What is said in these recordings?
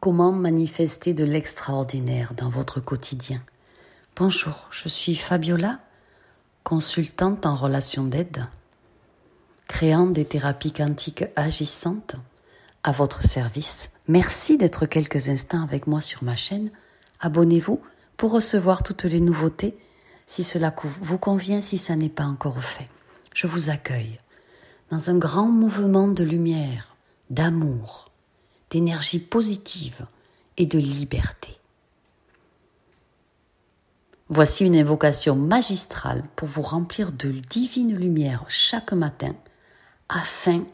Comment manifester de l'extraordinaire dans votre quotidien? Bonjour, je suis Fabiola, consultante en relation d'aide, créant des thérapies quantiques agissantes à votre service. Merci d'être quelques instants avec moi sur ma chaîne. Abonnez-vous pour recevoir toutes les nouveautés si cela vous convient, si ça n'est pas encore fait. Je vous accueille dans un grand mouvement de lumière, d'amour, d'énergie positive et de liberté. Voici une invocation magistrale pour vous remplir de divine lumière chaque matin afin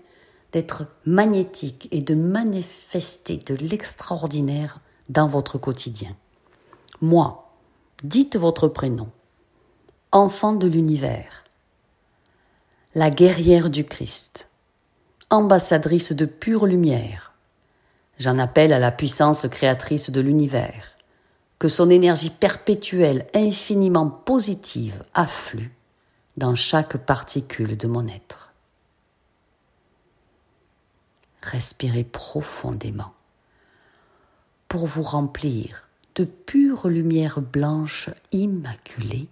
d'être magnétique et de manifester de l'extraordinaire dans votre quotidien. Moi, dites votre prénom, enfant de l'univers, la guerrière du Christ, ambassadrice de pure lumière, J'en appelle à la puissance créatrice de l'univers, que son énergie perpétuelle infiniment positive afflue dans chaque particule de mon être. Respirez profondément pour vous remplir de pure lumière blanche immaculée.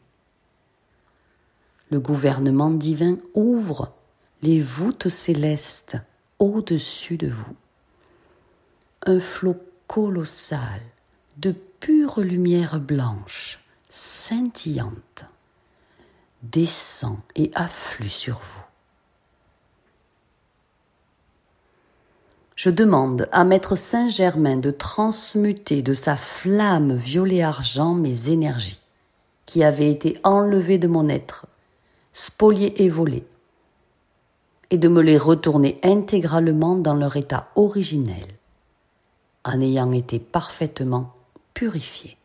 Le gouvernement divin ouvre les voûtes célestes au-dessus de vous un flot colossal de pure lumière blanche, scintillante, descend et afflue sur vous. Je demande à Maître Saint-Germain de transmuter de sa flamme violet-argent mes énergies, qui avaient été enlevées de mon être, spoliées et volées, et de me les retourner intégralement dans leur état originel en ayant été parfaitement purifié.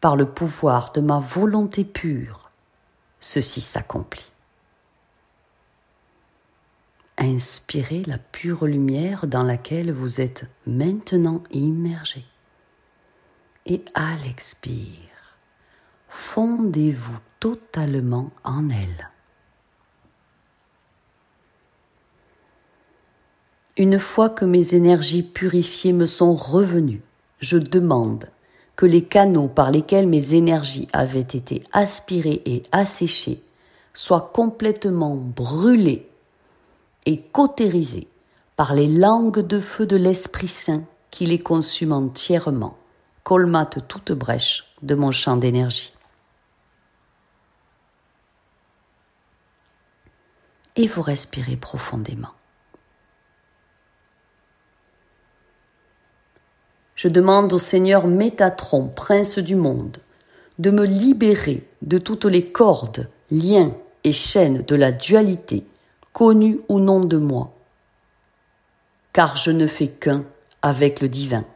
Par le pouvoir de ma volonté pure, ceci s'accomplit. Inspirez la pure lumière dans laquelle vous êtes maintenant immergé. Et à l'expire, fondez-vous totalement en elle. Une fois que mes énergies purifiées me sont revenues, je demande que les canaux par lesquels mes énergies avaient été aspirées et asséchées soient complètement brûlés et cautérisés par les langues de feu de l'Esprit Saint qui les consument entièrement, colmatent toute brèche de mon champ d'énergie. Et vous respirez profondément. Je demande au Seigneur Métatron, prince du monde, de me libérer de toutes les cordes, liens et chaînes de la dualité, connues ou non de moi, car je ne fais qu'un avec le divin.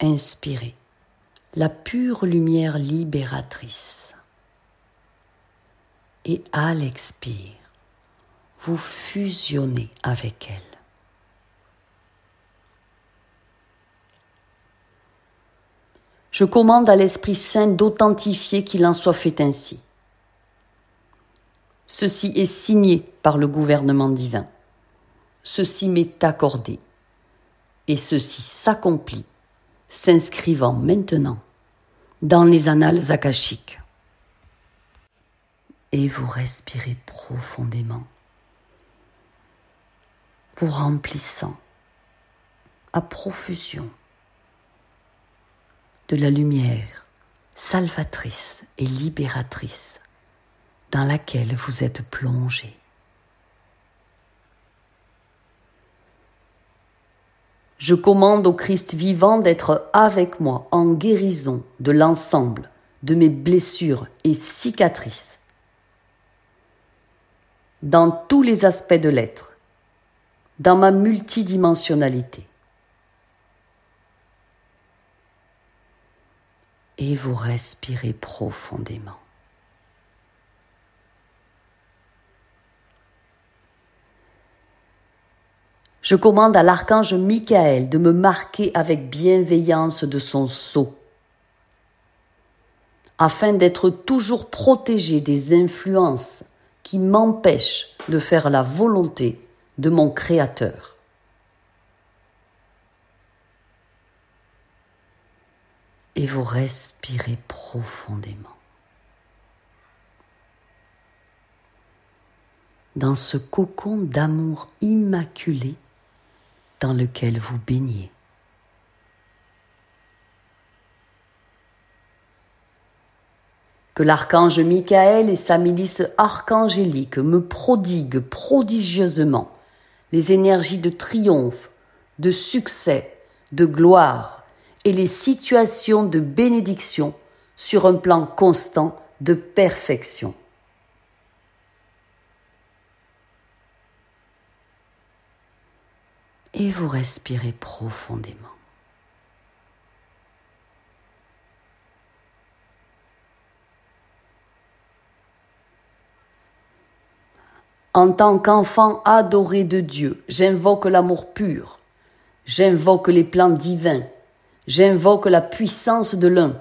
Inspirez la pure lumière libératrice. Et à l'expire, vous fusionnez avec elle. Je commande à l'Esprit Saint d'authentifier qu'il en soit fait ainsi. Ceci est signé par le gouvernement divin. Ceci m'est accordé. Et ceci s'accomplit, s'inscrivant maintenant dans les annales akashiques. Et vous respirez profondément, vous remplissant à profusion de la lumière salvatrice et libératrice dans laquelle vous êtes plongé. Je commande au Christ vivant d'être avec moi en guérison de l'ensemble de mes blessures et cicatrices dans tous les aspects de l'être, dans ma multidimensionnalité. Et vous respirez profondément. Je commande à l'archange Michael de me marquer avec bienveillance de son sceau, afin d'être toujours protégé des influences qui m'empêchent de faire la volonté de mon Créateur. Et vous respirez profondément. Dans ce cocon d'amour immaculé dans lequel vous baignez. que l'archange Michael et sa milice archangélique me prodiguent prodigieusement les énergies de triomphe, de succès, de gloire et les situations de bénédiction sur un plan constant de perfection. Et vous respirez profondément. En tant qu'enfant adoré de Dieu, j'invoque l'amour pur, j'invoque les plans divins, j'invoque la puissance de l'un.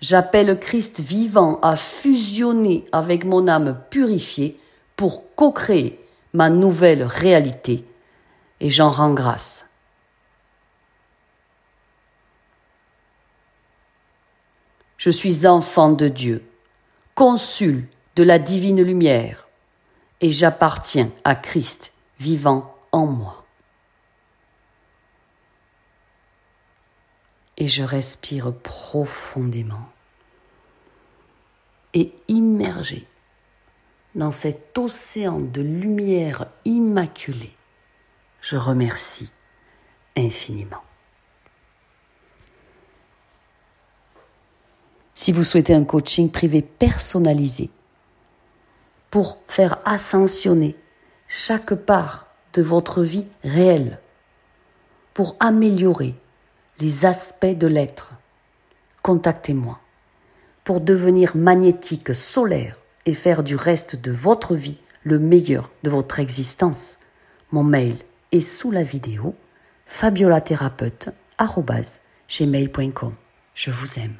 J'appelle Christ vivant à fusionner avec mon âme purifiée pour co-créer ma nouvelle réalité, et j'en rends grâce. Je suis enfant de Dieu, consul de la divine lumière et j'appartiens à Christ vivant en moi. Et je respire profondément et immergé dans cet océan de lumière immaculée, je remercie infiniment. Si vous souhaitez un coaching privé personnalisé, pour faire ascensionner chaque part de votre vie réelle, pour améliorer les aspects de l'être. Contactez-moi pour devenir magnétique solaire et faire du reste de votre vie le meilleur de votre existence. Mon mail est sous la vidéo fabiolathérapeute.gmail.com. Je vous aime.